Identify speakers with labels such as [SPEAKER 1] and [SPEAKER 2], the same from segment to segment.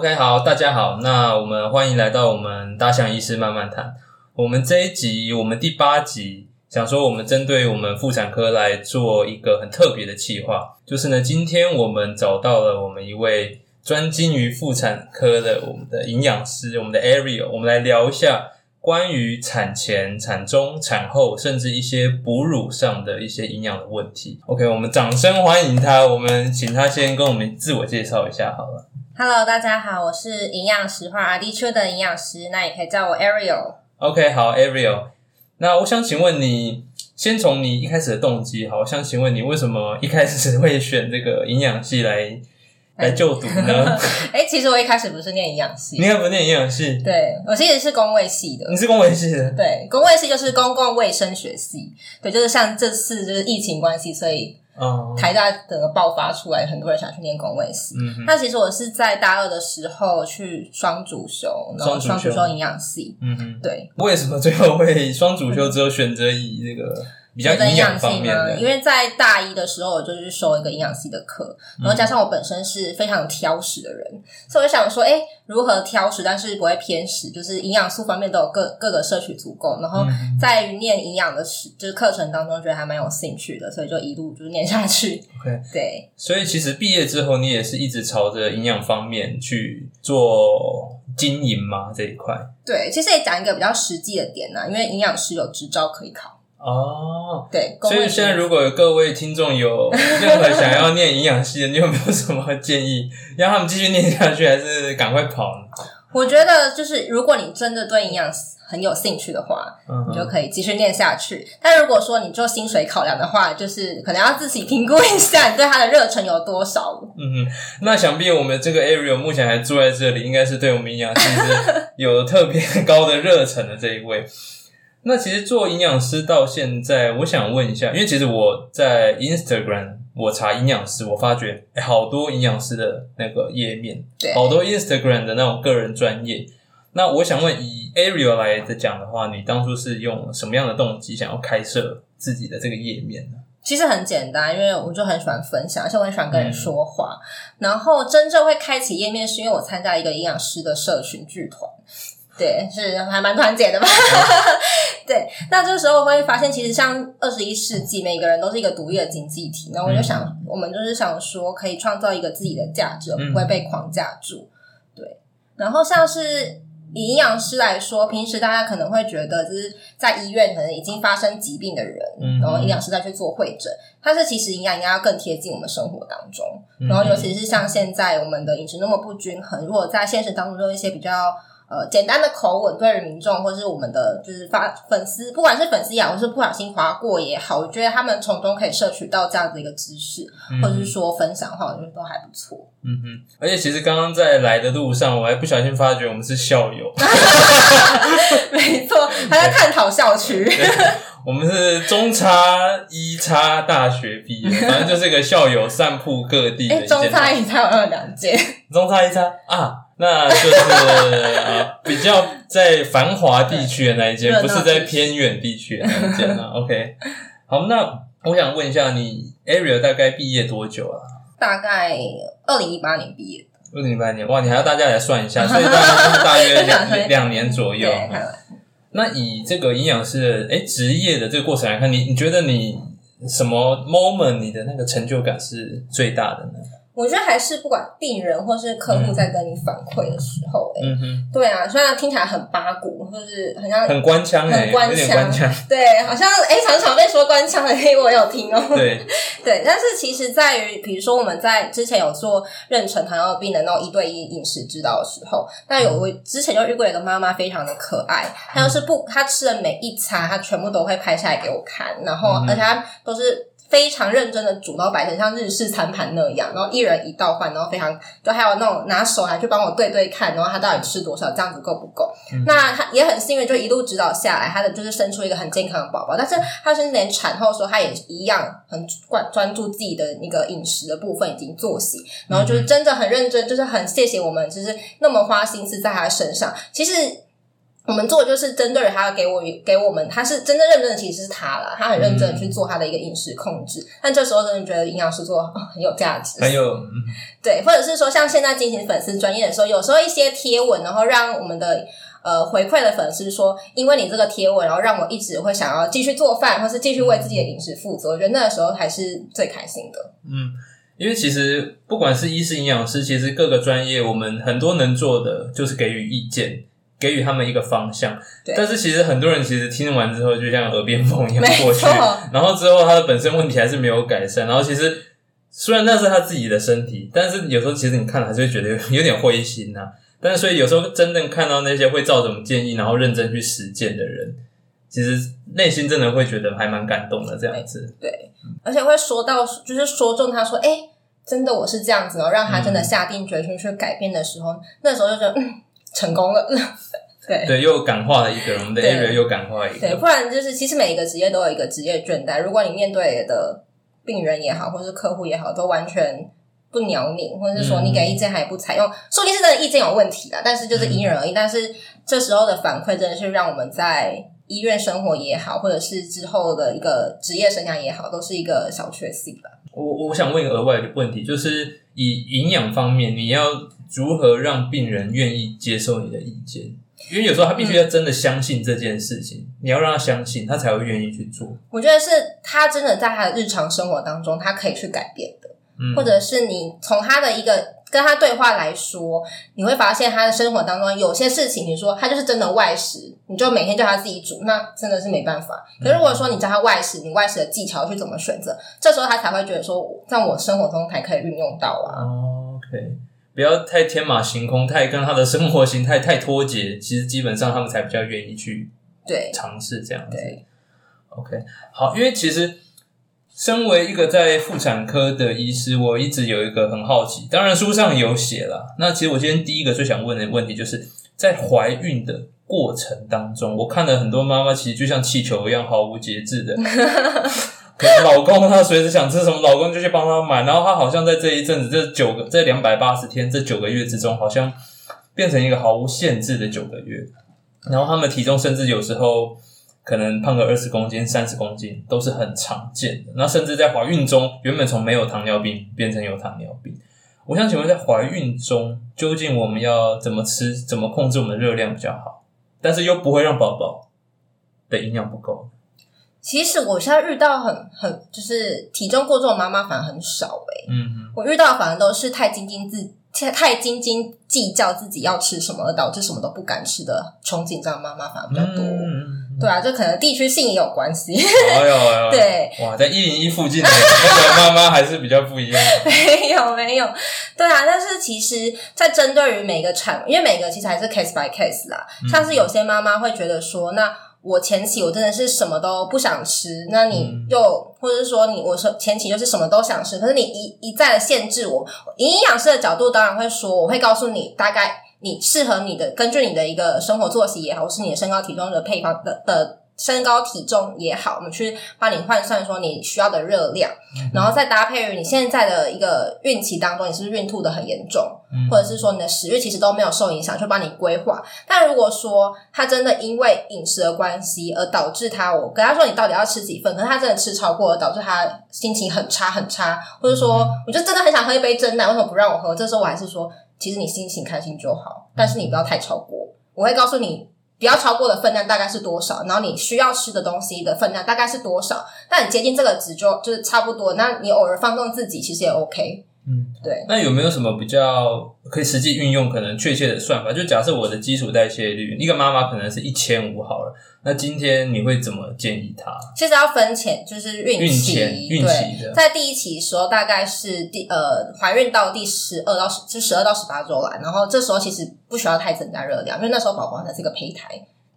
[SPEAKER 1] OK，好，大家好，那我们欢迎来到我们大象医师慢慢谈。我们这一集，我们第八集，想说我们针对我们妇产科来做一个很特别的企划，就是呢，今天我们找到了我们一位专精于妇产科的我们的营养师，我们的 Ariel，我们来聊一下关于产前、产中、产后，甚至一些哺乳上的一些营养的问题。OK，我们掌声欢迎他，我们请他先跟我们自我介绍一下好了。
[SPEAKER 2] Hello，大家好，我是营养实话 R D 区的营养师，那也可以叫我 Ariel。
[SPEAKER 1] OK，好，Ariel，那我想请问你，先从你一开始的动机，好，我想请问你为什么一开始会选这个营养系来来就读呢？
[SPEAKER 2] 哎、其实我一开始不是念营养系
[SPEAKER 1] 你，也不念营养系，
[SPEAKER 2] 对我其实是公卫系的
[SPEAKER 1] 你。是公卫系的，
[SPEAKER 2] 对，公卫系就是公共卫生学系，对，就是像这次就是疫情关系，所以
[SPEAKER 1] 哦，
[SPEAKER 2] 台大整个爆发出来，很多人想去念公卫系。
[SPEAKER 1] 嗯哼，
[SPEAKER 2] 那其实我是在大二的时候去双主修，然后
[SPEAKER 1] 双主修。
[SPEAKER 2] 双主修营养系，
[SPEAKER 1] 嗯哼，
[SPEAKER 2] 对，
[SPEAKER 1] 为什么最后会双主修之后选择以这个比较营养？方面的？
[SPEAKER 2] 因为在大一的时候，我就是修一个营养系的课，
[SPEAKER 1] 嗯
[SPEAKER 2] 然后加上我本身是非常挑食的人，所以我想说，哎，如何挑食，但是不会偏食，就是营养素方面都有各各个摄取足够，然后
[SPEAKER 1] 嗯
[SPEAKER 2] 在于念营养的时就是课程当中，觉得还蛮有兴趣的，所以就一路就是念下去。
[SPEAKER 1] OK
[SPEAKER 2] 对，
[SPEAKER 1] 所以其实毕业之后，你也是一直朝着营养方面去做经营吗这一块。
[SPEAKER 2] 对，其实也讲一个比较实际的点呢、因为营养师有执照可以考。
[SPEAKER 1] 哦，
[SPEAKER 2] 对，
[SPEAKER 1] 所以现在如果各位听众有任何想要念营养系的，你有没有什么建议，让他们继续念下去，还是赶快跑呢？
[SPEAKER 2] 我觉得就是如果你真的对营养很有兴趣的话，
[SPEAKER 1] 嗯，
[SPEAKER 2] 你就可以继续念下去。但如果说你做薪水考量的话，就是可能要自己评估一下你对它的热忱有多少。
[SPEAKER 1] 嗯哼，那想必我们这个 Ariel 目前还住在这里，应该是对我们营养系是有特别高的热忱的这一位。那其实做营养师到现在，我想问一下，因为其实我在 Instagram 我查营养师，我发觉、诶好多营养师的那个页面，好多 Instagram 的那种个人专业。那我想问，以 Ariel 来的讲的话，你当初是用什么样的动机想要开设自己的这个页面呢？
[SPEAKER 2] 其实很简单，因为我就很喜欢分享，而且我很喜欢
[SPEAKER 1] 嗯
[SPEAKER 2] 跟人说话。然后真正会开启页面，是因为我参加一个营养师的社群剧团。对，是还蛮团结的吧？对，那这时候我会发现，其实像二十一世纪，每个人都是一个独立的经济体。然后我就想，我们就是想说，可以创造一个自己的价值，而不会被框架住。对，然后像是以营养师来说，平时大家可能会觉得，就是在医院可能已经发生疾病的人，
[SPEAKER 1] 嗯
[SPEAKER 2] 然后营养师再去做会诊，但是其实营养应该要更贴近我们生活当中。
[SPEAKER 1] 嗯
[SPEAKER 2] 然后尤其是像现在我们的饮食那么不均衡，如果在现实当中用一些比较呃简单的口吻对于民众，或是我们的就是发粉丝，不管是粉丝也好，或是不小心划过也好，我觉得他们从中可以摄取到这样的一个知识，
[SPEAKER 1] 嗯。
[SPEAKER 2] 或者是说分享的话，我觉得都还不错。
[SPEAKER 1] 嗯哼，而且其实刚刚在来的路上，我还不小心发觉我们是校友，
[SPEAKER 2] 没错，还在探讨校区。
[SPEAKER 1] 我们是中差一差大学毕业，反正就是一个校友散布各地
[SPEAKER 2] 中差一差有二两届，
[SPEAKER 1] 中差一差啊，那就是呃比较在繁华地区的那一间，不是在偏远地区的那一间啊。OK，好，那我想问一下，你 Ariel 大概毕业多久啊？
[SPEAKER 2] 大概二零一八年毕业的，
[SPEAKER 1] 二零一八年，哇，你还要大家来算一下，所以大概是大约 两两年左右。那以这个营养师的哎职业的这个过程来看，你你觉得你什么 moment 你的那个成就感是最大的呢？
[SPEAKER 2] 我觉得还是不管病人或是客户在跟你反馈的时候、哎、
[SPEAKER 1] 嗯，
[SPEAKER 2] 对啊，虽然听起来很八股，或是很像
[SPEAKER 1] 很官腔哎、
[SPEAKER 2] 很官腔对，好像哎、常常被说官腔的，嘿，我有听哦。
[SPEAKER 1] 对，
[SPEAKER 2] 对，但是其实在于，比如说我们在之前有做妊娠糖尿病的那种一对一饮食指导的时候，那有我之前就遇过一个妈妈非常的可爱，她就是不，她吃的每一餐，她全部都会拍下来给我看，然后
[SPEAKER 1] 嗯
[SPEAKER 2] 而且她都是。非常认真的煮，然后摆成像日式餐盘那样，然后一人一道饭，然后非常就还有那种拿手来去帮我对对看，然后他到底吃多少，这样子够不够？那他也很幸运，就一路指导下来，他的就是生出一个很健康的宝宝。但是他甚至连产后的时候，他也一样很专专注自己的那个饮食的部分，以及作息，然后就是真的很认真，就是很谢谢我们，就是那么花心思在他身上。其实。我们做就是针对他给我给我们，他是真正认真的，其实是他了，他很认真的去做他的一个饮食控制。但这时候真的觉得营养师做很有价值，
[SPEAKER 1] 很有
[SPEAKER 2] 对，或者是说像现在进行粉丝专业的时候，有时候一些贴文，然后让我们的呃回馈的粉丝说，因为你这个贴文，然后让我一直会想要继续做饭，或是继续为自己的饮食负责。我觉得那个时候还是最开心的。
[SPEAKER 1] 嗯，因为其实不管是医师、营养师，其实各个专业，我们很多能做的就是给予意见。给予他们一个方向，但是其实很多人其实听完之后，就像耳边风一样过去，然后之后他的本身问题还是没有改善。然后其实虽然那是他自己的身体，但是有时候其实你看了还是会觉得有点灰心呐。但是所以有时候真正看到那些会照着我们建议，然后认真去实践的人，其实内心真的会觉得还蛮感动的。这样子，
[SPEAKER 2] 对，而且会说到就是说中他说，哎，真的我是这样子，然后让他真的下定决心去改变的时候，那时候就觉得嗯。成功了，对
[SPEAKER 1] 对，又感化了一个，我们的 area 又感化一个，
[SPEAKER 2] 对，不然就是其实每一个职业都有一个职业倦怠。如果你面对的病人也好，或是客户也好，都完全不鸟你，或者是说你给意见还不采用，说不定是真的意见有问题啦。但是就是因人而异。但是这时候的反馈真的是让我们在医院生活也好，或者是之后的一个职业生涯也好，都是一个小确幸吧。
[SPEAKER 1] 我我想问一个额外的问题，就是以营养方面，你要。如何让病人愿意接受你的意见？因为有时候他必须要真的相信这件事情，你要让他相信，他才会愿意去做。
[SPEAKER 2] 我觉得是他真的在他的日常生活当中，他可以去改变的，或者是你从他的一个跟他对话来说，你会发现他的生活当中有些事情，你说他就是真的外食，你就每天叫他自己煮，那真的是没办法。可如果说你教他外食，你外食的技巧去怎么选择，这时候他才会觉得说，在我生活中才可以运用到啊。
[SPEAKER 1] OK。不要太天马行空，太跟他的生活形态太脱节，其实基本上他们才比较愿意去
[SPEAKER 2] 对
[SPEAKER 1] 尝试这样子。OK，好，因为其实身为一个在妇产科的医师，我一直有一个很好奇，当然书上有写了。那其实我今天第一个最想问的问题，就是在怀孕的过程当中，我看了很多妈妈，其实就像气球一样毫无节制的。老公他随时想吃什么，老公就去帮他买。然后他好像在这一阵子，这九个这两百八十天这九个月之中，好像变成一个毫无限制的九个月。然后他们体重甚至有时候可能胖个二十公斤、三十公斤都是很常见的。那甚至在怀孕中，原本从没有糖尿病变成有糖尿病。我想请问，在怀孕中究竟我们要怎么吃、怎么控制我们的热量比较好，但是又不会让宝宝的营养不够？
[SPEAKER 2] 其实我现在遇到很很就是体重过重的妈妈反而很少哎，嗯，我遇到反而都是太斤斤自太太斤斤计较自己要吃什么，而导致什么都不敢吃的穷紧张妈妈反而比较多，对啊，这可能地区性也有关系。
[SPEAKER 1] 哎呦哎呦，
[SPEAKER 2] 对，
[SPEAKER 1] 哇，在一零一附近的那个妈妈还是比较不一样。
[SPEAKER 2] 没有没有，对啊，但是其实，在针对于每个产，因为每个其实还是 case by case 啦，像是有些妈妈会觉得说那。我前期我真的是什么都不想吃，那你又或者是说你我说前期就是什么都想吃，可是你一一再的限制我，营养师的角度当然会说，我会告诉你大概你适合你的，根据你的一个生活作息也好，或是你的身高体重的配方的的。身高体重也好，我们去帮你换算说你需要的热量，然后再搭配于你现在的一个孕期当中，你是不是孕吐的很严重，或者是说你的食欲其实都没有受影响，就帮你规划。但如果说他真的因为饮食的关系而导致他，我跟他说你到底要吃几份，可是他真的吃超过，导致他心情很差很差，或者说我就真的很想喝一杯真奶，为什么不让我喝？这时候我还是说，其实你心情开心就好，但是你不要太超过。我会告诉你。不要超过的分量大概是多少？然后你需要吃的东西的分量大概是多少？那你接近这个值就就是差不多。那你偶尔放纵自己其实也 OK。嗯，对。
[SPEAKER 1] 那有没有什么比较可以实际运用、可能确切的算法？就假设我的基础代谢率，一个妈妈可能是一千五好了。那今天你会怎么建议她？
[SPEAKER 2] 其实要分前，就是孕期，
[SPEAKER 1] 孕期的，
[SPEAKER 2] 在第一期的时候大概是第呃怀孕到第十二到十，就十二到十八周来，然后这时候其实不需要太增加热量，因为那时候宝宝还是一个胚胎，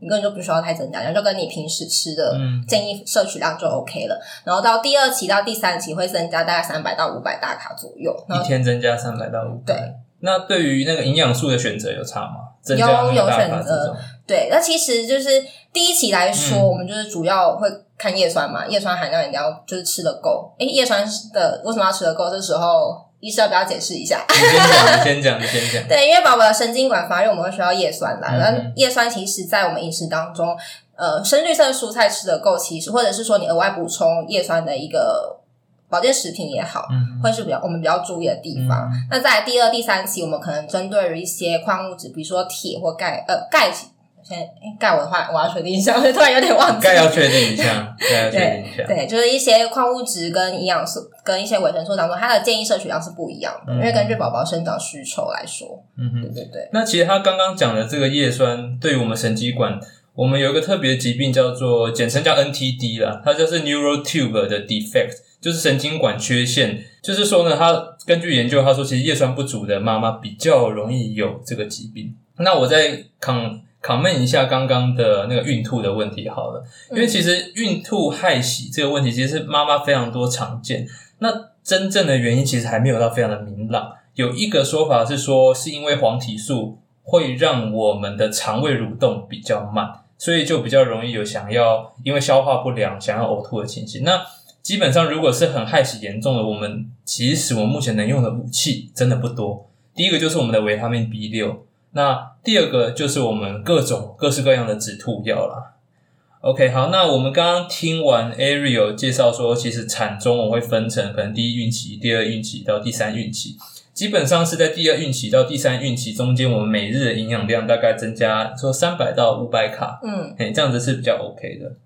[SPEAKER 2] 你根本就不需要太增加量，就跟你平时吃的建议摄取量就 OK 了。然后到第二期到第三期会增加大概三百到五百大卡左右，
[SPEAKER 1] 一天增加三百到五
[SPEAKER 2] 百。
[SPEAKER 1] 对，那对于那个营养素的选择有差吗？
[SPEAKER 2] 有有选择，对，那其实就是第一期来说，我们就是主要会看叶酸嘛，叶酸含量一定要就是吃的够。诶叶酸的为什么要吃的够？这时候医生要不要解释一下？
[SPEAKER 1] 你先讲，你先讲，你先讲。
[SPEAKER 2] 对，因为宝宝的神经管发育，我们会需要叶酸啦。
[SPEAKER 1] 嗯
[SPEAKER 2] 然后叶酸其实在我们饮食当中，呃，深绿色的蔬菜吃的够，其实或者是说你额外补充叶酸的一个保健食品也好，
[SPEAKER 1] 嗯
[SPEAKER 2] 会是比较我们比较注意的地方。
[SPEAKER 1] 嗯
[SPEAKER 2] 那在第二、第三期，我们可能针对于一些矿物质，比如说铁或钙，呃，钙。现在诶钙我的话，我要确定一下，我突然有点忘记。
[SPEAKER 1] 钙要确定一下，该要确定一下。
[SPEAKER 2] 对，就是一些矿物质跟营养素跟一些维生素当中，它的建议摄取量是不一样的，
[SPEAKER 1] 嗯
[SPEAKER 2] 因为根据宝宝生长需求来说，
[SPEAKER 1] 嗯哼
[SPEAKER 2] 对。对对。
[SPEAKER 1] 那其实他刚刚讲的这个叶酸，对于我们神经管，我们有一个特别疾病叫做，简称叫 NTD 啦，它就是 neural tube 的 defect，就是神经管缺陷。就是说呢，他根据研究，他说其实叶酸不足的妈妈比较容易有这个疾病。那我在 con comment 一下刚刚的那个孕吐的问题好了，因为其实孕吐害喜这个问题，其实是妈妈非常多常见。那真正的原因其实还没有到非常的明朗。有一个说法是说，是因为黄体素会让我们的肠胃蠕动比较慢，所以就比较容易有想要因为消化不良想要呕吐的情形。那基本上如果是很害喜严重的，我们其实我们目前能用的武器真的不多。第一个就是我们的维他命 B 六，那第二个就是我们各种各式各样的止吐药啦。OK，好，那我们刚刚听完 Ariel 介绍说，其实产中我会分成可能第一孕期、第二孕期到第三孕期，基本上是在第二孕期到第三孕期中间，我们每日的营养量大概增加说三百到五百卡，
[SPEAKER 2] 嗯
[SPEAKER 1] 嘿，这样子是比较 OK 的。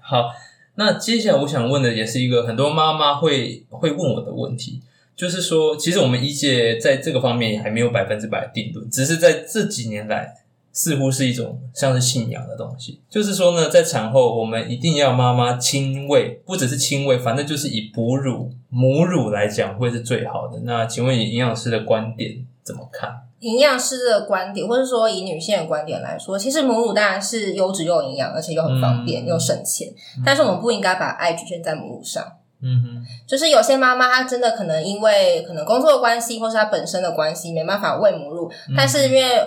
[SPEAKER 1] 好，那接下来我想问的也是一个很多妈妈会会问我的问题，就是说，其实我们医界在这个方面也还没有百分之百的定论，只是在这几年来，似乎是一种像是信仰的东西。就是说呢，在产后我们一定要妈妈亲喂，不只是亲喂，反正就是以哺乳、母乳来讲会是最好的。那请问以营养师的观点怎么看？
[SPEAKER 2] 营养师的观点，或者说以女性的观点来说，其实母乳当然是优质又有营养，而且又很方便、
[SPEAKER 1] 嗯
[SPEAKER 2] 又省钱。但是我们不应该把爱局限在母乳上。
[SPEAKER 1] 嗯哼，
[SPEAKER 2] 就是有些妈妈她真的可能因为可能工作的关系，或是她本身的关系，没办法喂母乳，
[SPEAKER 1] 嗯
[SPEAKER 2] 但是因为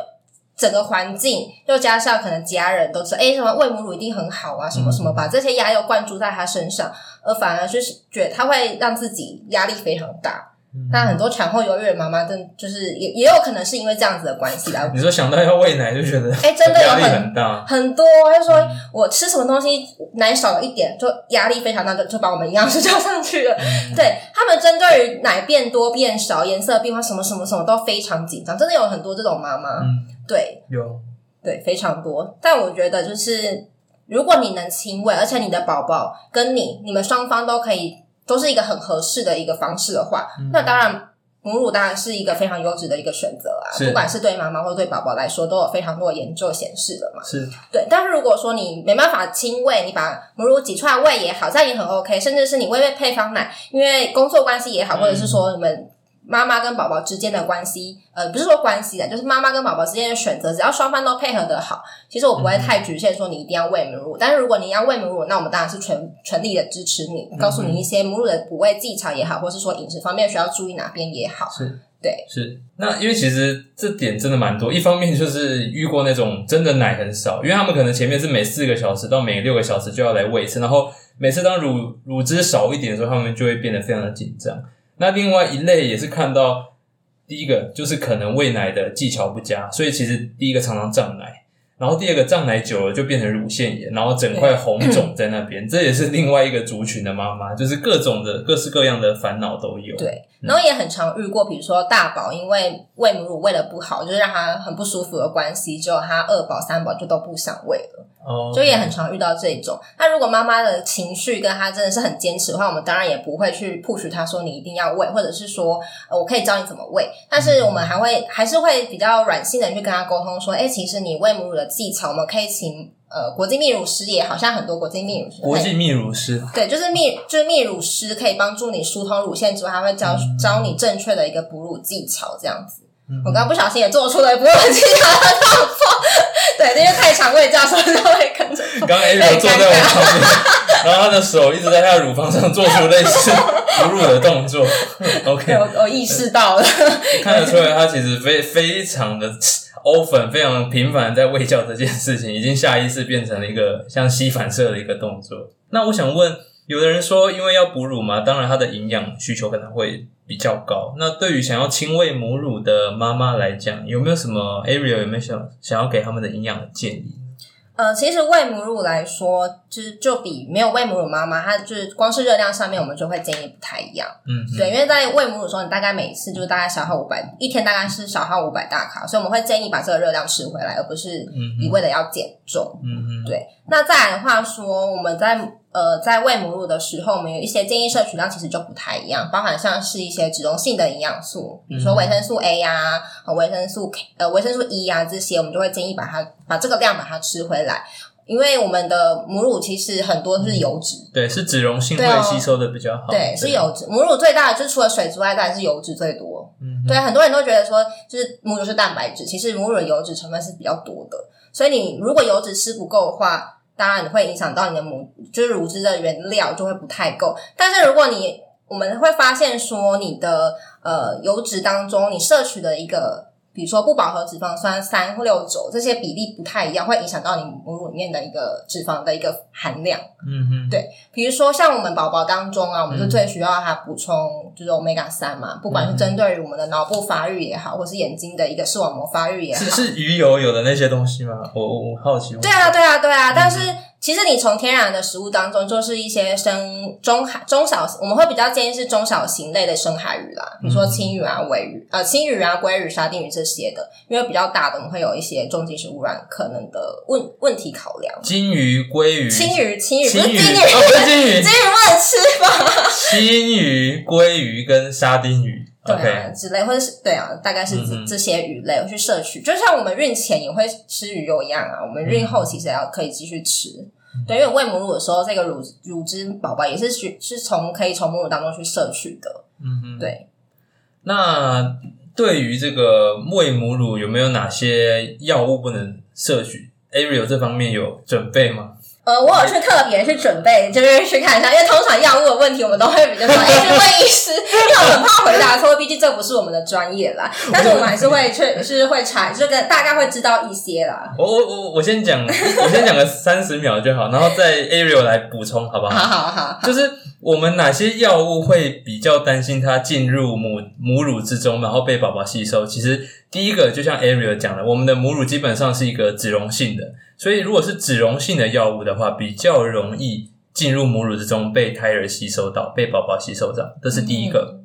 [SPEAKER 2] 整个环境，又加上可能家人都知道，哎，什么喂母乳一定很好啊，什么什么，
[SPEAKER 1] 嗯
[SPEAKER 2] 把这些压力又灌注在她身上，而反而就是觉得她会让自己压力非常大。
[SPEAKER 1] 嗯
[SPEAKER 2] 那很多产后忧郁的妈妈，真就是也也有可能是因为这样子的关系来
[SPEAKER 1] 你说想到要喂奶就觉得
[SPEAKER 2] 哎真的有
[SPEAKER 1] 压力
[SPEAKER 2] 很
[SPEAKER 1] 很大，
[SPEAKER 2] 很多，就说我吃什么东西奶少了一点，就压力非常大，就就把我们营养师 叫上去了。
[SPEAKER 1] 嗯。
[SPEAKER 2] 对他们针对于奶变多变少、颜色变化什么什么什么都非常紧张，真的有很多这种妈妈，
[SPEAKER 1] 嗯，
[SPEAKER 2] 对。
[SPEAKER 1] 有，
[SPEAKER 2] 对，非常多。但我觉得就是如果你能亲喂，而且你的宝宝跟你你们双方都可以都是一个很合适的一个方式的话，
[SPEAKER 1] 嗯
[SPEAKER 2] 那当然。母乳当然是一个非常优质的一个选择啊，不管是对妈妈或对宝宝来说，都有非常多的研究显示的嘛。
[SPEAKER 1] 是，
[SPEAKER 2] 对，但是如果说你没办法亲喂，你把母乳挤出来喂也好，这样也很 OK。甚至是你喂喂配方奶，因为工作关系也好，或者是说你们妈妈跟宝宝之间的关系，呃，不是说关系的，就是妈妈跟宝宝之间的选择，只要双方都配合的好，其实我不会太局限说你一定要喂母乳。但是如果你要喂母乳，那我们当然是全全力的支持你，告诉你一些母乳的补喂技巧也好，或是说饮食方面需要注意哪边也好。
[SPEAKER 1] 是，
[SPEAKER 2] 对，
[SPEAKER 1] 是。那因为其实这点真的蛮多，一方面就是遇过那种真的奶很少，因为他们可能前面是每四个小时到每六个小时就要来喂一次，然后每次当乳乳汁少一点的时候，他们就会变得非常的紧张。那另外一类也是看到，第一个就是可能喂奶的技巧不佳，所以其实第一个常常胀奶。然后第二个胀奶久了就变成乳腺炎，然后整块红肿在那边，这也是另外一个族群的妈妈，就是各种的各式各样的烦恼都有。
[SPEAKER 2] 对，然后也很常遇过，比如说大宝因为喂母乳喂的不好，就是让他很不舒服的关系，结果他二宝、三宝就都不想喂了，
[SPEAKER 1] 哦，
[SPEAKER 2] 就也很常遇到这种。那如果妈妈的情绪跟她真的是很坚持的话，我们当然也不会去 push 他说你一定要喂，或者是说、呃、我可以教你怎么喂，但是我们还会还是会比较软性的去跟她沟通说，哎，其实你喂母乳的技巧，我们可以请。呃，国际泌乳师也好像很多国际泌乳师，
[SPEAKER 1] 国际泌乳师，
[SPEAKER 2] 对，就是泌就是泌乳师可以帮助你疏通乳腺之外，还会教、教你正确的一个哺乳技巧，这样子。
[SPEAKER 1] 嗯
[SPEAKER 2] 我刚刚不小心也做出了哺乳技巧的动作，对，因为太常喂教授就会跟着。
[SPEAKER 1] 刚刚 Ariel 坐在我旁边，然后他的手一直在他的乳房上做出类似哺乳的动作。OK，
[SPEAKER 2] 我我意识到了，
[SPEAKER 1] 看得出来他其实非非常的 often 非常频繁地在喂教这件事情，已经下意识变成了一个像吸反射的一个动作。那我想问，有的人说，因为要哺乳嘛，当然它的营养需求可能会比较高。那对于想要亲喂母乳的妈妈来讲，有没有什么 area 有没有想想要给他们的营养的建议？
[SPEAKER 2] 呃，其实喂母乳来说，就是就比没有喂母乳妈妈，它就是光是热量上面，我们就会建议不太一样。
[SPEAKER 1] 嗯，
[SPEAKER 2] 对，因为在喂母乳的时候，你大概每一次就是大概消耗五百，一天大概是消耗五百大卡，所以我们会建议把这个热量吃回来，而不是一味的要减重。
[SPEAKER 1] 嗯嗯，
[SPEAKER 2] 对。那再来的话说，我们在呃在喂母乳的时候，我们有一些建议摄取量其实就不太一样，包含像是一些脂溶性的营养素，比如说维生素 A 呀、和维生素 K 呃维生素 E 呀这些，我们就会建议把它把这个量把它吃回来。因为我们的母乳其实很多是油脂，
[SPEAKER 1] 对，是脂溶性会吸收的比较好。
[SPEAKER 2] 对，是油脂。母乳最大的就是除了水之外，当然是油脂最多。
[SPEAKER 1] 嗯，
[SPEAKER 2] 对，很多人都觉得说，就是母乳是蛋白质，其实母乳的油脂成分是比较多的。所以你如果油脂吃不够的话，当然会影响到你的母，就是乳汁的原料就会不太够。但是如果你我们会发现说，你的呃油脂当中，你摄取的一个。比如说不饱和脂肪酸三或六九这些比例不太一样，会影响到你母乳里面的一个脂肪的一个含量。
[SPEAKER 1] 嗯哼，
[SPEAKER 2] 对比如说像我们宝宝当中啊，我们就最需要它补充就是 omega 三嘛，不管是针对于我们的脑部发育也好，或是眼睛的一个视网膜发育也好
[SPEAKER 1] 是。是鱼油有的那些东西吗？我我我好奇。
[SPEAKER 2] 对啊，对啊，对
[SPEAKER 1] 嗯
[SPEAKER 2] 啊，但是其实你从天然的食物当中，就是一些生中海中小，我们会比较建议是中小型类的深海鱼啦，比如说青鱼啊、尾鱼、呃青鱼啊、鲑鱼、沙丁鱼这些的，因为比较大的，我们会有一些重金属污染可能的问问题考量。
[SPEAKER 1] 金鱼、鲑鱼、
[SPEAKER 2] 青鱼、青鱼不是
[SPEAKER 1] 青鱼
[SPEAKER 2] 金鱼，
[SPEAKER 1] 哦，不是金鱼，
[SPEAKER 2] 金鱼不能吃吧？
[SPEAKER 1] 青鱼、鲑鱼跟沙丁鱼。
[SPEAKER 2] 对啊之类，或者是对啊，大概是这、这些鱼类去摄取，就像我们孕前也会吃鱼肉一样啊，我们孕后其实也要可以继续吃。对，因为喂母乳的时候，这个乳乳汁宝宝也是需是从可以从母乳当中去摄取的。
[SPEAKER 1] 嗯哼，
[SPEAKER 2] 对，
[SPEAKER 1] 那对于这个喂母乳有没有哪些药物不能摄取？Ariel 这方面有准备吗？
[SPEAKER 2] 呃，我有去特别去准备，就是去看一下，因为通常药物的问题我们都会比较说，哎，去问医师，因为我很怕回答错，毕竟这不是我们的专业啦。但是我们还是会去，是会查，这个大概会知道一些啦。
[SPEAKER 1] 我我我我先讲，我先讲个三十秒就好，然后再 Ariel 来补充，好不
[SPEAKER 2] 好
[SPEAKER 1] 好？
[SPEAKER 2] 好好，
[SPEAKER 1] 就是我们哪些药物会比较担心它进入母母乳之中，然后被宝宝吸收？其实第一个就像 Ariel 讲的，我们的母乳基本上是一个脂溶性的，所以如果是脂溶性的药物的话，比较容易进入母乳之中被胎儿吸收到，被宝宝吸收到，这是第一个。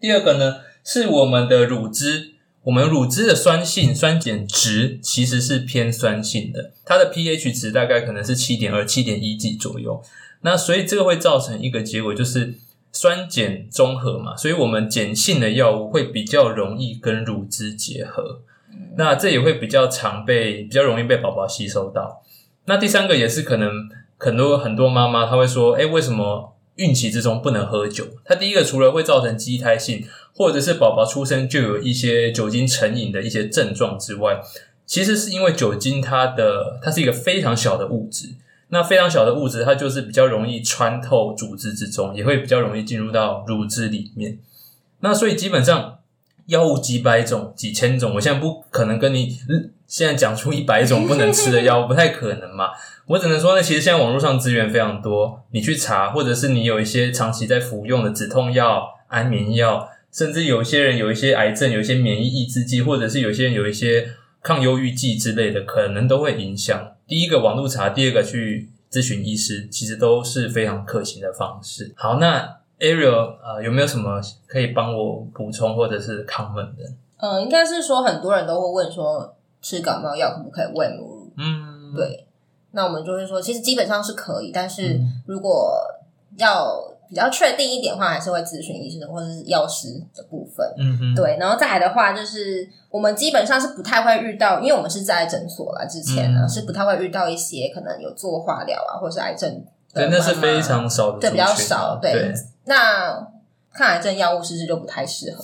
[SPEAKER 1] 第二个呢，是我们的乳汁。我们乳汁的酸性酸碱值其实是偏酸性的，它的 pH 值大概可能是七点二、七点一几左右。那所以这个会造成一个结果，就是酸碱中和嘛，所以我们碱性的药物会比较容易跟乳汁结合，那这也会比较常被比较容易被宝宝吸收到。那第三个也是可能很多很多妈妈她会说，哎，为什么孕期之中不能喝酒？它第一个除了会造成畸胎性，或者是宝宝出生就有一些酒精成瘾的一些症状之外，其实是因为酒精它的它是一个非常小的物质。那非常小的物质，它就是比较容易穿透组织之中，也会比较容易进入到乳汁里面。那所以基本上药物几百种、几千种，我现在不可能跟你嗯现在讲出一百种不能吃的药物，不太可能嘛。我只能说呢，其实现在网络上资源非常多，你去查，或者是你有一些长期在服用的止痛药、安眠药，甚至有些人有一些癌症，有一些免疫抑制剂，或者是有些人有一些抗忧郁剂之类的，可能都会影响。第一个网络查，第二个去咨询医师，其实都是非常可行的方式。好，那 Ariel 呃有没有什么可以帮我补充或者是 comment 的？
[SPEAKER 2] 嗯，应该是说很多人都会问说，吃感冒药可不可以喂母乳？
[SPEAKER 1] 嗯，
[SPEAKER 2] 对，那我们就是说，其实基本上是可以，但是
[SPEAKER 1] 嗯
[SPEAKER 2] 如果要比较确定一点的话，还是会咨询医生或者是药师的部分。
[SPEAKER 1] 嗯哼，
[SPEAKER 2] 对，然后再来的话，就是我们基本上是不太会遇到，因为我们是在诊所啦，之前呢、
[SPEAKER 1] 嗯
[SPEAKER 2] 是不太会遇到一些可能有做化疗啊，或者是癌症的
[SPEAKER 1] 对，那是非常少的
[SPEAKER 2] 对比较少对
[SPEAKER 1] 对，
[SPEAKER 2] 那抗癌症药物是不是就不太适合？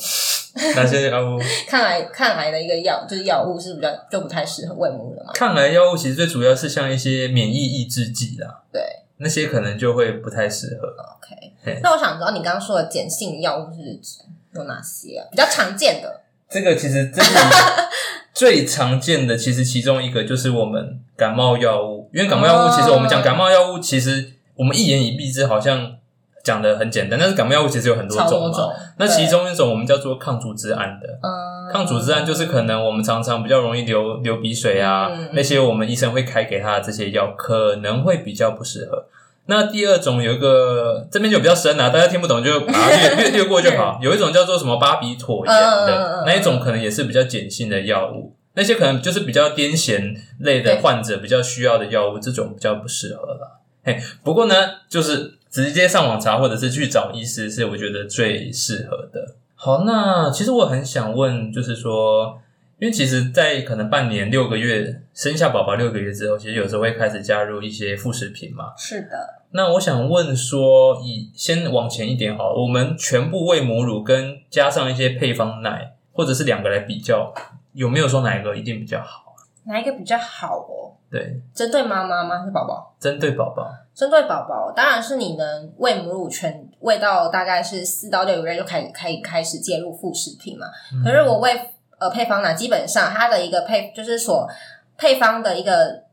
[SPEAKER 1] 那些药物，
[SPEAKER 2] 抗癌抗癌的一个药就是药物是比较就不太适合喂母乳的嘛？
[SPEAKER 1] 抗癌药物其实最主要是像一些免疫抑制剂啦，
[SPEAKER 2] 对
[SPEAKER 1] 那些可能就会不太适合。
[SPEAKER 2] ，OK。那我想知道你刚刚说的碱性药物是指有哪些啊？比较常见的
[SPEAKER 1] 这个其实真的 最常见的，其实其中一个就是我们感冒药物，因为感冒药物其实我们讲感冒药物，其实我们一言以蔽之，好像讲的很简单，但是感冒药物其实有很多种嘛。那其中一种我们叫做抗组织胺的，
[SPEAKER 2] 嗯，
[SPEAKER 1] 抗组织胺就是可能我们常常比较容易流流鼻水啊，那些我们医生会开给他的这些药可能会比较不适合。那第二种有一个这边就比较深啊，大家听不懂就把它略略略过就好。有一种叫做什么巴比妥盐的
[SPEAKER 2] 嗯
[SPEAKER 1] 那一种，可能也是比较碱性的药物，那些可能就是比较癫痫类的患者比较需要的药物，这种比较不适合了。嘿，不过呢，就是直接上网查或者是去找医师，是我觉得最适合的。好，那其实我很想问，就是说，因为其实，在可能半年、六个月生下宝宝六个月之后，其实有时候会开始加入一些副食品嘛。
[SPEAKER 2] 是的，
[SPEAKER 1] 那我想问说，以先往前一点好了，我们全部喂母乳跟加上一些配方奶，或者是两个来比较，有没有说哪一个一定比较好？
[SPEAKER 2] 哪一个比较好哦？
[SPEAKER 1] 对，
[SPEAKER 2] 针对妈妈吗？还是宝宝？
[SPEAKER 1] 针对宝宝，
[SPEAKER 2] 针对宝宝，当然是你能喂母乳全喂到大概是四到六个月就开始开开始介入副食品嘛。可是我喂呃配方奶，基本上它的一个配就是所配方的一个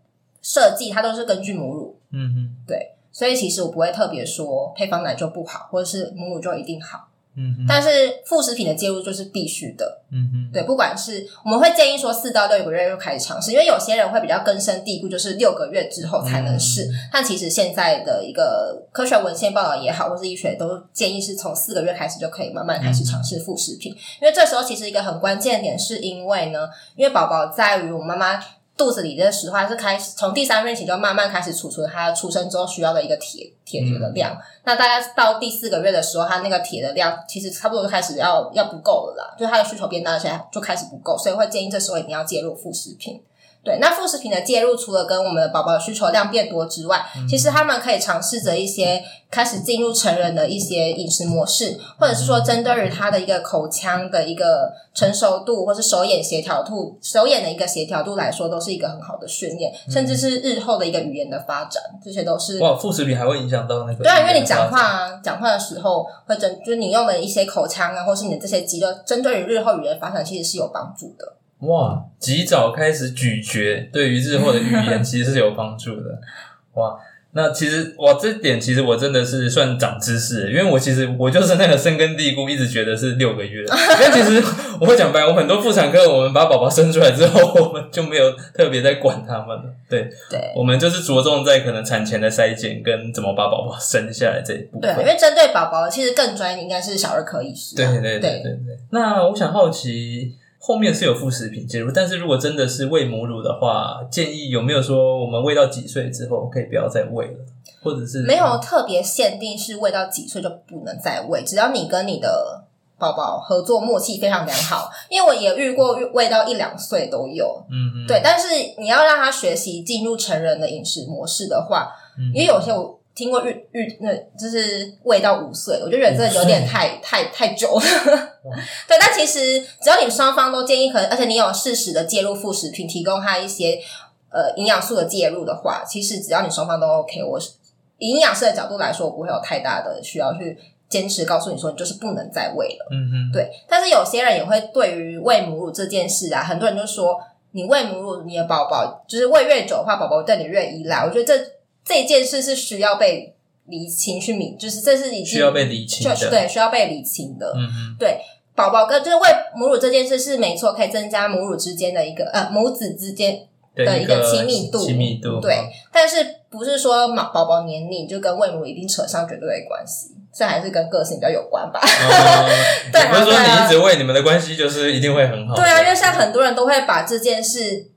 [SPEAKER 2] 设计，它都是根据母乳，
[SPEAKER 1] 嗯嗯，对，
[SPEAKER 2] 所以其实我不会特别说配方奶就不好，或者是母乳就一定好。
[SPEAKER 1] 嗯哼，
[SPEAKER 2] 但是副食品的介入就是必须的，
[SPEAKER 1] 嗯哼，
[SPEAKER 2] 对，不管是我们会建议说四到六个月就开始尝试，因为有些人会比较根深蒂固，就是六个月之后才能试。
[SPEAKER 1] 嗯
[SPEAKER 2] 但其实现在的一个科学文献报道也好，或是医学都建议是从四个月开始就可以慢慢开始尝试副食品，因为这时候其实一个很关键的点是因为呢，因为宝宝在于我妈妈。肚子里的石化，是开始从第三孕起就慢慢开始储存它出生之后需要的一个铁铁质的量。那大概到第四个月的时候，它那个铁的量其实差不多就开始要要不够了啦，就是它的需求变大，而且就开始不够，所以会建议这时候一定要介入副食品。对，那副食品的介入，除了跟我们的宝宝的需求量变多之外，其实他们可以尝试着一些开始进入成人的一些饮食模式，或者是说针对于他的一个口腔的一个成熟度，或是手眼协调度、手眼的一个协调度来说，都是一个很好的训练，甚至是日后的一个语言的发展，这些都是
[SPEAKER 1] 哇，副食品还会影响到那个
[SPEAKER 2] 对啊，因为你讲话啊，讲话的时候会针，就是你用的一些口腔啊，或是你的这些肌肉，针对于日后语言发展其实是有帮助的。
[SPEAKER 1] 哇，及早开始咀嚼，对于日后的语言其实是有帮助的。哇，那其实哇，这点其实我真的是算长知识，因为我其实我就是那个深根蒂固，一直觉得是六个月。因为其实我会讲白，我很多妇产科，我们把宝宝生出来之后，我们就没有特别在管他们了。对，
[SPEAKER 2] 对
[SPEAKER 1] 我们就是着重在可能产前的筛检跟怎么把宝宝生下来这一部
[SPEAKER 2] 对，因。为针对宝宝，其实更专业应该是小儿科医师、啊。
[SPEAKER 1] 对对对对对。那我想好奇，后面是有副食品介入，但是如果真的是喂母乳的话，建议有没有说我们喂到几岁之后可以不要再喂了，或者是
[SPEAKER 2] 没有特别限定是喂到几岁就不能再喂，只要你跟你的宝宝合作默契非常良好。因为我也遇过喂到一两岁都有，
[SPEAKER 1] 嗯嗯
[SPEAKER 2] 对。但是你要让他学习进入成人的饮食模式的话，
[SPEAKER 1] 嗯
[SPEAKER 2] 因为有些我听过育育那就是喂到五岁，我就觉得这有点太太太久了。对，但其实只要你双方都建议可能，而且你有适时的介入副食品，提供他一些呃营养素的介入的话，其实只要你双方都 OK，我是以营养师的角度来说，我不会有太大的需要去坚持告诉你说你就是不能再喂了。
[SPEAKER 1] 嗯嗯
[SPEAKER 2] 对，但是有些人也会对于喂母乳这件事啊，很多人就说你喂母乳，你的宝宝就是喂越久的话，宝宝对你越依赖。我觉得这这件事是需要被理清去明，就是这是已经
[SPEAKER 1] 需要被理清的，
[SPEAKER 2] 就对需要被理清的。
[SPEAKER 1] 嗯嗯
[SPEAKER 2] 对，宝宝跟就是喂母乳这件事是没错，可以增加母乳之间的一个呃母子之间的一
[SPEAKER 1] 一个
[SPEAKER 2] 个亲密度
[SPEAKER 1] 亲密度
[SPEAKER 2] 对，但是不是说宝宝宝黏你就跟喂母乳一定扯上绝对的关系，这还是跟个性比较有关吧。
[SPEAKER 1] 哦
[SPEAKER 2] 对啊
[SPEAKER 1] 不是说你一直喂，你们的关系就是一定会很好。
[SPEAKER 2] 对啊，因为像很多人都会把这件事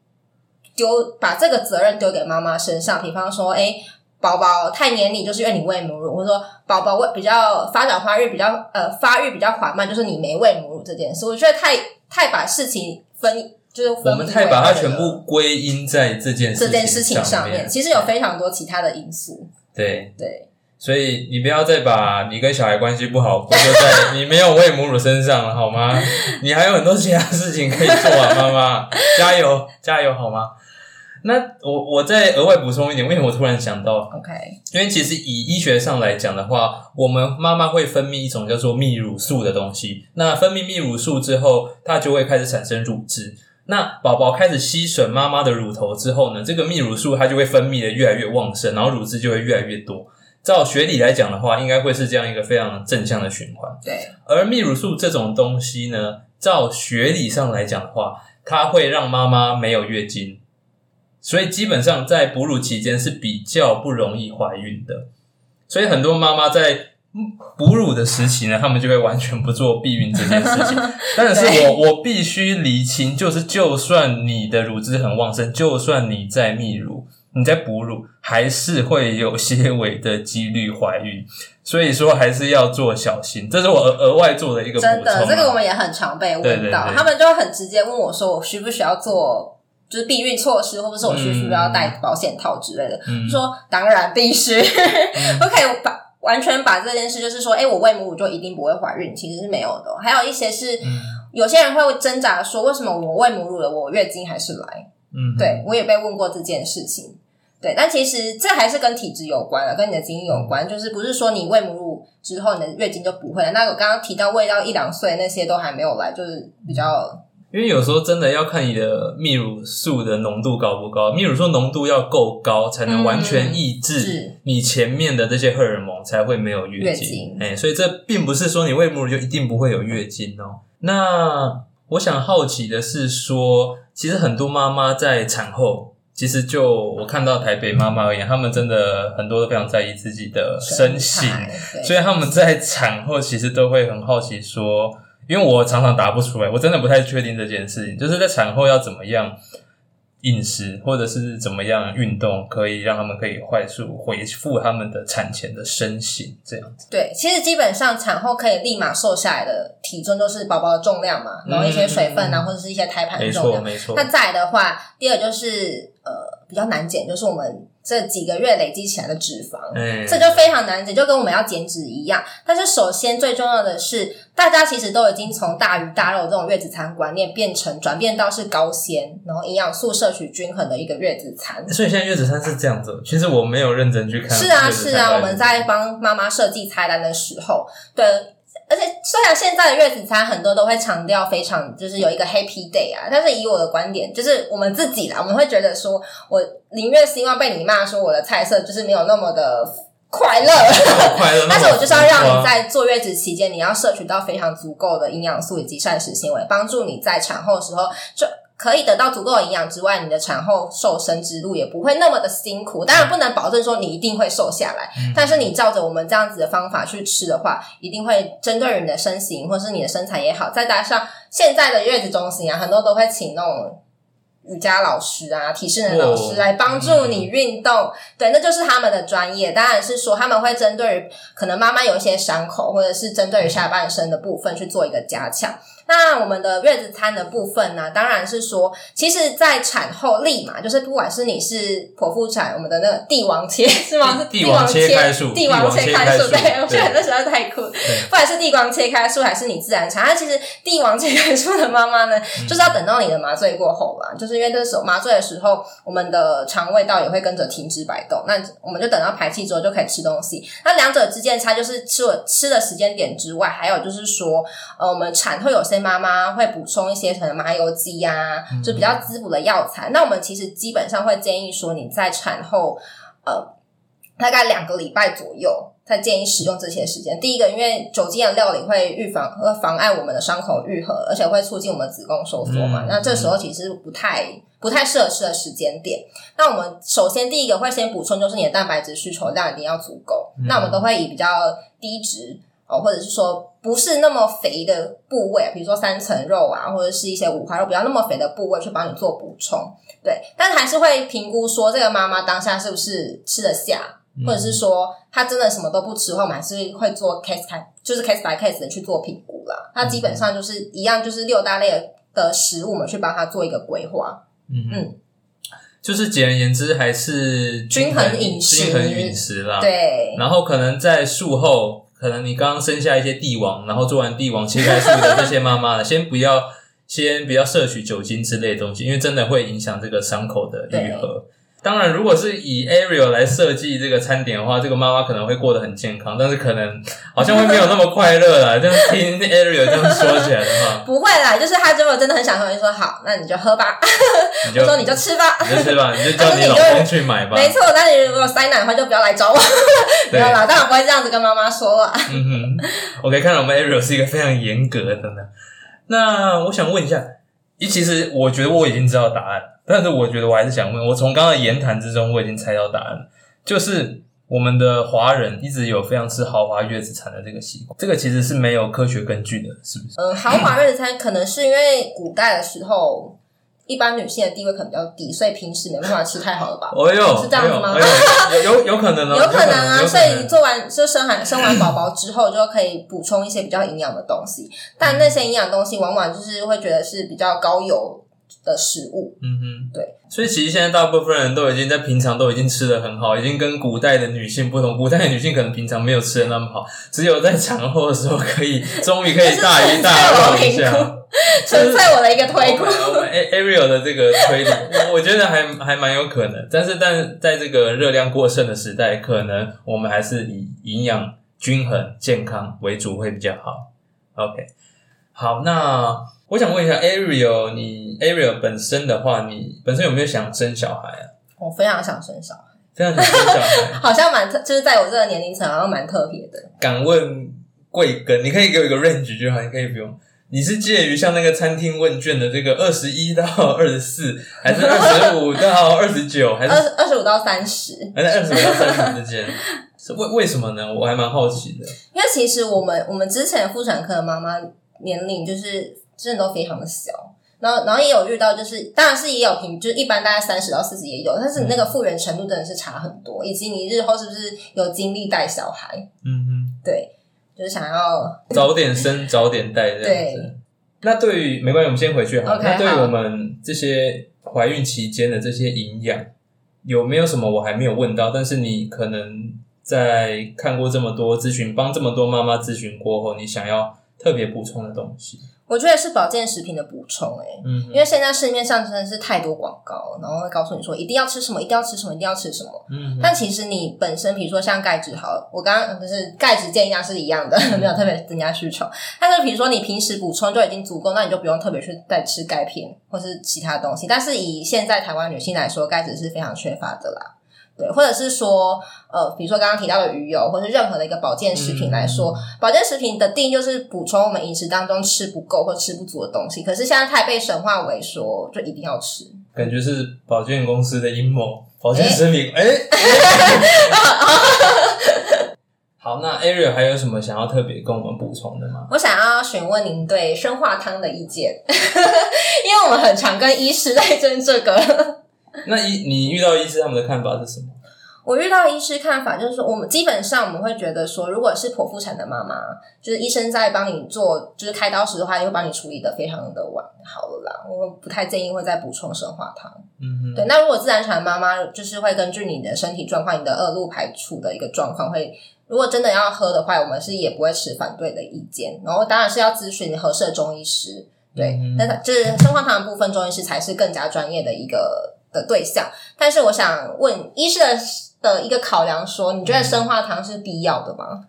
[SPEAKER 2] 丢，把这个责任丢给妈妈身上。比方说，哎，宝宝太黏你，就是因为你喂母乳，或者说宝宝喂比较发展发育比较呃发育比较缓慢，就是你没喂母乳这件事。我觉得太太把事情分，就是分
[SPEAKER 1] 我们太把它全部归因在这件
[SPEAKER 2] 这件事情
[SPEAKER 1] 上
[SPEAKER 2] 上面，其实有非常多其他的因素。
[SPEAKER 1] 对。
[SPEAKER 2] 对，
[SPEAKER 1] 所以你不要再把你跟小孩关系不好归咎在你没有喂母乳身上了，好吗？你还有很多其他事情可以做啊，妈妈，加油加油，好吗？那我我再额外补充一点，为什么我突然想到
[SPEAKER 2] ，OK，
[SPEAKER 1] 因为其实以医学上来讲的话，我们妈妈会分泌一种叫做泌乳素的东西。那分泌泌乳素之后，它就会开始产生乳汁。那宝宝开始吸吮妈妈的乳头之后呢，这个泌乳素它就会分泌的越来越旺盛，然后乳汁就会越来越多。照学理来讲的话，应该会是这样一个非常正向的循环。
[SPEAKER 2] 对，
[SPEAKER 1] 而泌乳素这种东西呢，照学理上来讲的话，它会让妈妈没有月经，所以基本上在哺乳期间是比较不容易怀孕的。所以很多妈妈在哺乳的时期呢，他们就会完全不做避孕这件事情。但是我我必须厘清，就是就算你的乳汁很旺盛，就算你在泌乳。你在哺乳还是会有些微的几率怀孕，所以说还是要做小心。这是我额额外做的一个补充。
[SPEAKER 2] 真的，这个我们也很常被问到，他们就会很直接问我说：“我需不需要做就是避孕措施，或者是我需不需要戴保险套之类的？”说当然必须，不可以把完全把这件事就是说，哎，我喂母乳就一定不会怀孕，其实是没有的。还有一些是有些人会挣扎说，为什么我喂母乳了，我月经还是来？嗯，对我也被问过这件事情。对，但其实这还是跟体质有关了，跟你的基因有关。就是不是说你喂母乳之后，你的月经就不会了。那我刚刚提到喂到一两岁那些都还没有来，就是比较。
[SPEAKER 1] 因为有时候真的要看你的泌乳素的浓度高不高，泌乳素浓度要够高，才能完全抑制你前面的这些荷尔蒙，才会没有月经。哎，所以这并不是说你喂母乳就一定不会有月经哦。那我想好奇的是说，其实很多妈妈在产后。其实就我看到台北妈妈而言，他们真的很多都非常在意自己的身形，所以他们在产后其实都会很好奇说，因为我常常答不出来，我真的不太确定这件事情，就是在产后要怎么样。饮食或者是怎么样运动，可以让他们可以快速恢复他们的产前的身形，这样子。
[SPEAKER 2] 对，其实基本上产后可以立马瘦下来的体重，都是宝宝的重量嘛，然后一些水分啊，或者是一些胎盘的重量。
[SPEAKER 1] 没错，没错。
[SPEAKER 2] 那再的话，第二就是呃比较难减，就是我们。这几个月累积起来的脂肪，这就非常难减，就跟我们要减脂一样。但是首先最重要的是，大家其实都已经从大鱼大肉这种月子餐观念，变成转变到是高纤，然后营养素摄取均衡的一个月子餐。
[SPEAKER 1] 所以现在月子餐是这样子。其实我没有认真去看。
[SPEAKER 2] 是啊，是啊，我们在帮妈妈设计菜单的时候，对。而且虽然现在的月子餐很多都会强调非常就是有一个 Happy Day 啊，但是以我的观点，就是我们自己啦，我们会觉得说，我宁愿希望被你骂说我的菜色就是没有那么的快乐，
[SPEAKER 1] 快乐。
[SPEAKER 2] 但是我就是要让你在坐月子期间，你要摄取到非常足够的营养素以及膳食纤维，帮助你在产后的时候就。可以得到足够的营养之外，你的产后瘦身之路也不会那么的辛苦。当然不能保证说你一定会瘦下来，但是你照着我们这样子的方法去吃的话，一定会针对你的身形或是你的身材也好。再加上现在的月子中心啊，很多都会请那种瑜伽老师啊、体适能老师来帮助你运动。对，那就是他们的专业。当然是说他们会针对于可能妈妈有一些伤口，或者是针对于下半身的部分去做一个加强。那我们的月子餐的部分呢，当然是说，其实，在产后立马就是，不管是你是剖腹产，我们的那个帝王切是吗？是
[SPEAKER 1] 帝王切开术，
[SPEAKER 2] 帝王切开术，对，我觉得那实在太酷。不管是帝王切开术还是你自然产，那其实帝王切开术的妈妈呢，就是要等到你的麻醉过后啦，就是因为那时候麻醉的时候，我们的肠胃道也会跟着停止摆动，那我们就等到排气之后就可以吃东西。那两者之间差就是吃了吃的时间点之外，还有就是说，呃，我们产后有些。妈妈会补充一些可能麻油鸡呀，就比较滋补的药材。那我们其实基本上会建议说，你在产后呃大概两个礼拜左右，才建议使用这些时间。第一个，因为酒精的料理会预防会妨碍我们的伤口愈合，而且会促进我们子宫收缩嘛。那这时候其实不太不太适合吃的时间点。那我们首先第一个会先补充，就是你的蛋白质需求量一定要足够。那我们都会以比较低值。哦，或者是说不是那么肥的部位，比如说三层肉啊，或者是一些五花肉，比较那么肥的部位去帮你做补充，对。但是还是会评估说这个妈妈当下是不是吃得下，或者是说她真的什么都不吃的话，我们还是会做 case 开，就是 case by case 的去做评估啦。那基本上就是一样，就是六大类的食物，我们去帮她做一个规划。嗯嗯，
[SPEAKER 1] 就是简而言之，还是
[SPEAKER 2] 均衡饮
[SPEAKER 1] 食，均衡饮食啦。
[SPEAKER 2] 对。
[SPEAKER 1] 然后可能在术后。可能你刚刚生下一些帝王，然后做完帝王切开术的这些妈妈呢，先不要先不要摄取酒精之类的东西，因为真的会影响这个伤口的愈合。当然，如果是以 Ariel 来设计这个餐点的话，这个妈妈可能会过得很健康，但是可能好像会没有那么快乐啦。这样听 Ariel 这样说起来的话，
[SPEAKER 2] 不会啦，就是他如果真的很想喝，你说好，那你就喝吧，
[SPEAKER 1] 你就
[SPEAKER 2] 我说你就吃吧。
[SPEAKER 1] 你就吃吧，你就叫你老公去买吧。
[SPEAKER 2] 没错，那你如果塞奶的话，就不要来找我。没
[SPEAKER 1] 对
[SPEAKER 2] 有啦，当然不会这样子跟妈妈说啦。
[SPEAKER 1] 嗯哼，OK，看来我们 Ariel 是一个非常严格的呢。那我想问一下，咦，其实我觉得我已经知道答案，但是我觉得我还是想问，我从刚刚的言谈之中，我已经猜到答案，就是我们的华人一直有非常吃豪华月子餐的这个习惯，这个其实是没有科学根据的，是不是？
[SPEAKER 2] 嗯，豪华月子餐可能是因为古代的时候，一般女性的地位可能比较低，所以平时没办法吃太好了吧？
[SPEAKER 1] 哦呦，
[SPEAKER 2] 是这样子吗
[SPEAKER 1] 有有 有可能哦，
[SPEAKER 2] 有可能啊，
[SPEAKER 1] 有
[SPEAKER 2] 所以做完就生完生完宝宝之后，就可以补充一些比较营养的东西。但那些营养东西往往就是会觉得是比较高油的食物。
[SPEAKER 1] 嗯哼，
[SPEAKER 2] 对。
[SPEAKER 1] 所以其实现在大部分人都已经在平常都已经吃的很好，已经跟古代的女性不同。古代的女性可能平常没有吃的那么好，只有在产后的时候可以，终于可以大鱼大肉一下。
[SPEAKER 2] 纯粹我的一个推估。
[SPEAKER 1] 我们 A Ariel 的这个推理，我 我觉得还还蛮有可能。但是，但在这个热量过剩的时代，可能我们还是以营养均衡、健康为主会比较好。OK，好，那我想问一下 Ariel，你 Ariel 本身的话，你本身有没有想生小孩啊？
[SPEAKER 2] 我非常想生小孩，
[SPEAKER 1] 非常想生小孩，
[SPEAKER 2] 好像蛮特，就是在我这个年龄层，好像蛮特别的。
[SPEAKER 1] 敢问贵庚？你可以给我一个 range 就好，你可以不用。你是介于像那个餐厅问卷的这个二十一到二十四，还是二十五到二十九，还是
[SPEAKER 2] 二二十五到三十，
[SPEAKER 1] 还是二十五到三十之间，是为为什么呢？我还蛮好奇的。
[SPEAKER 2] 因为其实我们我们之前妇产科的妈妈年龄就是真的都非常的小，然后然后也有遇到，就是当然是也有平，就是一般大概三十到四十也有，但是你那个复原程度真的是差很多，以及你日后是不是有精力带小孩？
[SPEAKER 1] 嗯嗯
[SPEAKER 2] 对，就是想要，
[SPEAKER 1] 早点生早点带这样子。那对于没关系，我们先回去好那对于我们这些怀孕期间的这些营养，有没有什么我还没有问到？但是你可能在看过这么多咨询，帮这么多妈妈咨询过后，你想要特别补充的东西？
[SPEAKER 2] 我觉得是保健食品的补充、欸，
[SPEAKER 1] 嗯
[SPEAKER 2] 因为现在市面上真的是太多广告，然后会告诉你说一定要吃什么，一定要吃什么，一定要吃什么。
[SPEAKER 1] 嗯
[SPEAKER 2] 但其实你本身，比如说像钙质，好，我刚刚就是钙质建议量是一样的，没有特别增加需求。但是比如说你平时补充就已经足够，那你就不用特别去再吃钙片或是其他东西。但是以现在台湾女性来说，钙质是非常缺乏的啦。对，或者是说，呃，比如说刚刚提到的鱼油，或是任何的一个保健食品来说，保健食品的定义就是补充我们饮食当中吃不够或吃不足的东西。可是现在太被神化为说，就一定要吃。
[SPEAKER 1] 感觉是保健公司的阴谋，保健食品，哎、好，那 Ariel 还有什么想要特别跟我们补充的吗？
[SPEAKER 2] 我想要询问您对生化汤的意见，因为我们很常跟医师在争这个。
[SPEAKER 1] 那医你遇到医师他们的看法是什么？
[SPEAKER 2] 我遇到医师看法就是说，我们基本上我们会觉得说，如果是剖腹产的妈妈，就是医生在帮你做就是开刀时的话，也会帮你处理的非常的完好了啦。我不太建议会再补充生化汤。
[SPEAKER 1] 嗯哼，
[SPEAKER 2] 对，那如果自然产妈妈，就是会根据你的身体状况、你的恶露排出的一个状况，会如果真的要喝的话，我们是也不会持反对的意见。然后当然是要咨询合适的中医师，对，
[SPEAKER 1] 嗯
[SPEAKER 2] 那、就是生化汤的部分，中医师才是更加专业的一个的对象。但是我想问医师的的一个考量说，你觉得生化汤是必要的吗？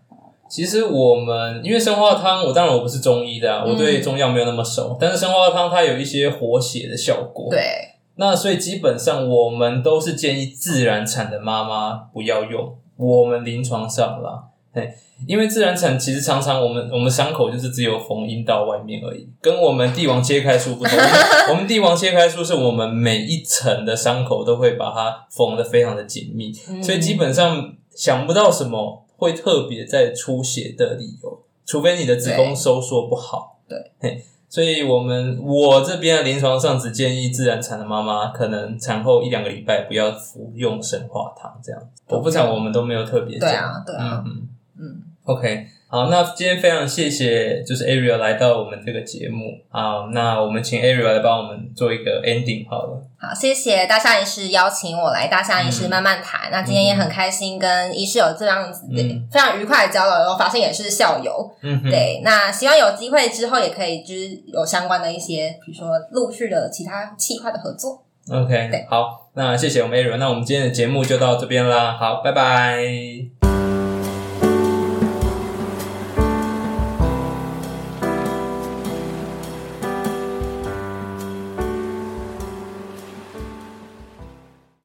[SPEAKER 1] 其实我们因为生化汤，我当然我不是中医的啊，
[SPEAKER 2] 嗯
[SPEAKER 1] 我对中药没有那么熟，但是生化汤它有一些活血的效果。，
[SPEAKER 2] 对，
[SPEAKER 1] 那所以基本上我们都是建议自然产的妈妈不要用。我们临床上啦，嘿，因为自然产其实常常我们我们伤口就是只有缝阴道外面而已，跟我们帝王切开术不同。我们帝王切开术是我们每一层的伤口都会把它缝的非常的紧密，
[SPEAKER 2] 嗯
[SPEAKER 1] 所以基本上想不到什么会特别在出血的理由，除非你的子宫收缩不好。
[SPEAKER 2] 对
[SPEAKER 1] 嘿，所以我们我这边的临床上只建议自然产的妈妈，可能产后一两个礼拜不要服用生化汤这样。剖腹产我们都没有特别讲。
[SPEAKER 2] 对啊，对啊，
[SPEAKER 1] 嗯嗯
[SPEAKER 2] 嗯
[SPEAKER 1] ，，OK。好，那今天非常谢谢，就是 Ariel 来到我们这个节目好，那我们请 Ariel 来帮我们做一个 ending 好了。
[SPEAKER 2] 好，谢谢大象医师邀请我来大象医师慢慢谈。那今天也很开心跟医师有这样子的、
[SPEAKER 1] 嗯
[SPEAKER 2] 非常愉快的交流，然后发现也是校友。
[SPEAKER 1] 嗯哼，
[SPEAKER 2] 对，那希望有机会之后也可以就是有相关的一些，比如说陆续的其他企划的合作。
[SPEAKER 1] OK，
[SPEAKER 2] 对
[SPEAKER 1] 好，那谢谢我们 Ariel，那我们今天的节目就到这边啦，好，拜拜。